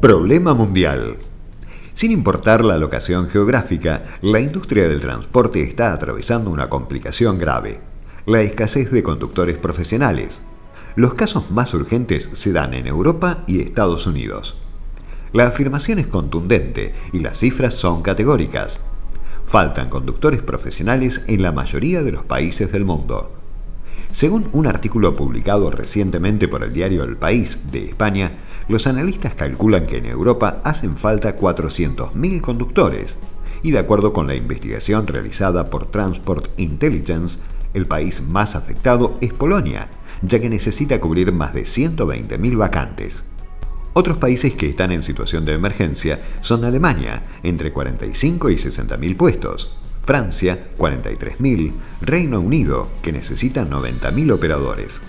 Problema mundial. Sin importar la locación geográfica, la industria del transporte está atravesando una complicación grave, la escasez de conductores profesionales. Los casos más urgentes se dan en Europa y Estados Unidos. La afirmación es contundente y las cifras son categóricas. Faltan conductores profesionales en la mayoría de los países del mundo. Según un artículo publicado recientemente por el diario El País de España, los analistas calculan que en Europa hacen falta 400.000 conductores, y de acuerdo con la investigación realizada por Transport Intelligence, el país más afectado es Polonia, ya que necesita cubrir más de 120.000 vacantes. Otros países que están en situación de emergencia son Alemania, entre 45 y 60.000 puestos, Francia, 43.000, Reino Unido, que necesita 90.000 operadores.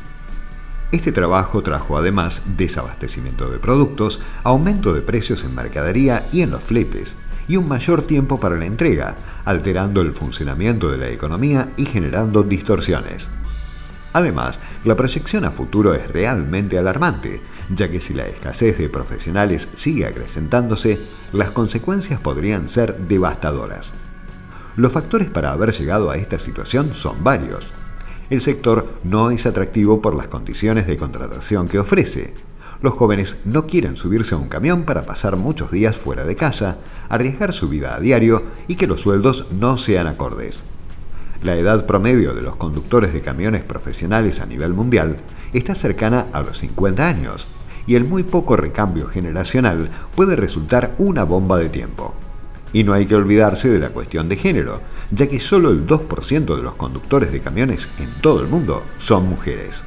Este trabajo trajo además desabastecimiento de productos, aumento de precios en mercadería y en los fletes, y un mayor tiempo para la entrega, alterando el funcionamiento de la economía y generando distorsiones. Además, la proyección a futuro es realmente alarmante, ya que si la escasez de profesionales sigue acrecentándose, las consecuencias podrían ser devastadoras. Los factores para haber llegado a esta situación son varios. El sector no es atractivo por las condiciones de contratación que ofrece. Los jóvenes no quieren subirse a un camión para pasar muchos días fuera de casa, arriesgar su vida a diario y que los sueldos no sean acordes. La edad promedio de los conductores de camiones profesionales a nivel mundial está cercana a los 50 años, y el muy poco recambio generacional puede resultar una bomba de tiempo. Y no hay que olvidarse de la cuestión de género, ya que solo el 2% de los conductores de camiones en todo el mundo son mujeres.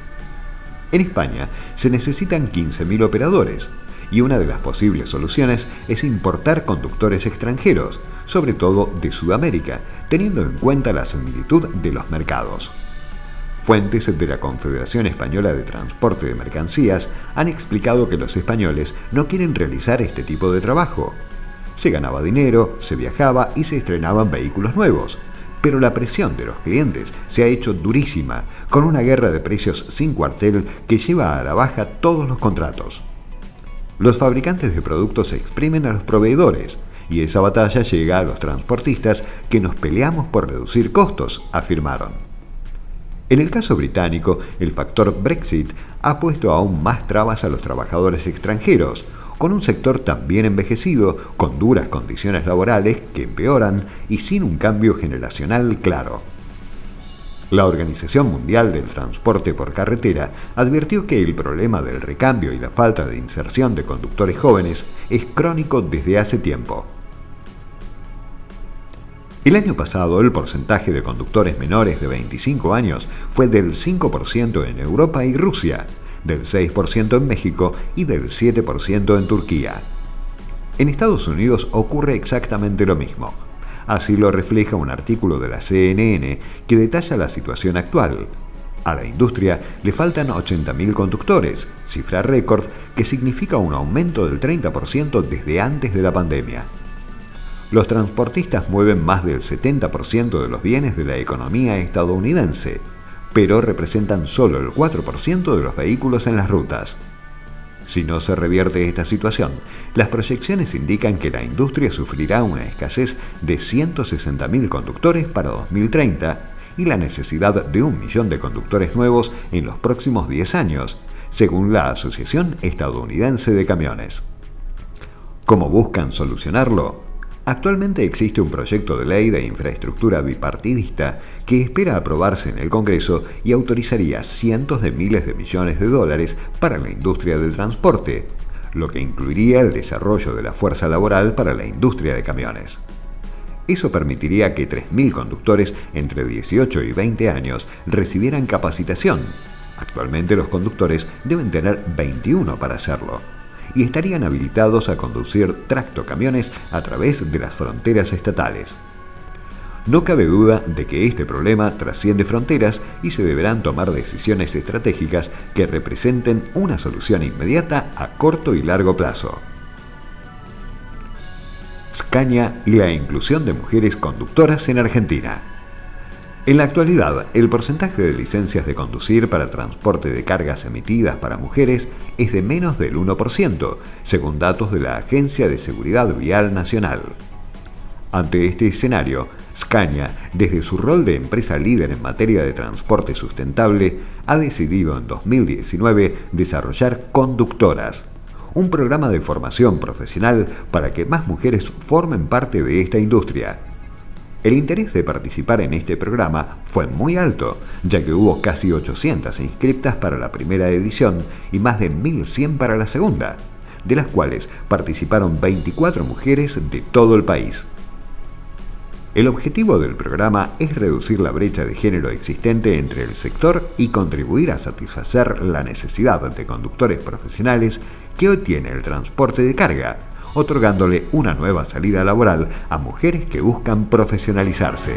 En España se necesitan 15.000 operadores, y una de las posibles soluciones es importar conductores extranjeros, sobre todo de Sudamérica, teniendo en cuenta la similitud de los mercados. Fuentes de la Confederación Española de Transporte de Mercancías han explicado que los españoles no quieren realizar este tipo de trabajo, se ganaba dinero, se viajaba y se estrenaban vehículos nuevos. Pero la presión de los clientes se ha hecho durísima, con una guerra de precios sin cuartel que lleva a la baja todos los contratos. Los fabricantes de productos exprimen a los proveedores, y esa batalla llega a los transportistas que nos peleamos por reducir costos, afirmaron. En el caso británico, el factor Brexit ha puesto aún más trabas a los trabajadores extranjeros, con un sector también envejecido, con duras condiciones laborales que empeoran y sin un cambio generacional claro. La Organización Mundial del Transporte por Carretera advirtió que el problema del recambio y la falta de inserción de conductores jóvenes es crónico desde hace tiempo. El año pasado el porcentaje de conductores menores de 25 años fue del 5% en Europa y Rusia, del 6% en México y del 7% en Turquía. En Estados Unidos ocurre exactamente lo mismo. Así lo refleja un artículo de la CNN que detalla la situación actual. A la industria le faltan 80.000 conductores, cifra récord que significa un aumento del 30% desde antes de la pandemia. Los transportistas mueven más del 70% de los bienes de la economía estadounidense, pero representan solo el 4% de los vehículos en las rutas. Si no se revierte esta situación, las proyecciones indican que la industria sufrirá una escasez de 160.000 conductores para 2030 y la necesidad de un millón de conductores nuevos en los próximos 10 años, según la Asociación Estadounidense de Camiones. ¿Cómo buscan solucionarlo? Actualmente existe un proyecto de ley de infraestructura bipartidista que espera aprobarse en el Congreso y autorizaría cientos de miles de millones de dólares para la industria del transporte, lo que incluiría el desarrollo de la fuerza laboral para la industria de camiones. Eso permitiría que 3.000 conductores entre 18 y 20 años recibieran capacitación. Actualmente los conductores deben tener 21 para hacerlo y estarían habilitados a conducir tractocamiones a través de las fronteras estatales. No cabe duda de que este problema trasciende fronteras y se deberán tomar decisiones estratégicas que representen una solución inmediata a corto y largo plazo. Scania y la inclusión de mujeres conductoras en Argentina. En la actualidad, el porcentaje de licencias de conducir para transporte de cargas emitidas para mujeres es de menos del 1%, según datos de la Agencia de Seguridad Vial Nacional. Ante este escenario, Scania, desde su rol de empresa líder en materia de transporte sustentable, ha decidido en 2019 desarrollar Conductoras, un programa de formación profesional para que más mujeres formen parte de esta industria. El interés de participar en este programa fue muy alto, ya que hubo casi 800 inscriptas para la primera edición y más de 1.100 para la segunda, de las cuales participaron 24 mujeres de todo el país. El objetivo del programa es reducir la brecha de género existente entre el sector y contribuir a satisfacer la necesidad de conductores profesionales que hoy tiene el transporte de carga otorgándole una nueva salida laboral a mujeres que buscan profesionalizarse.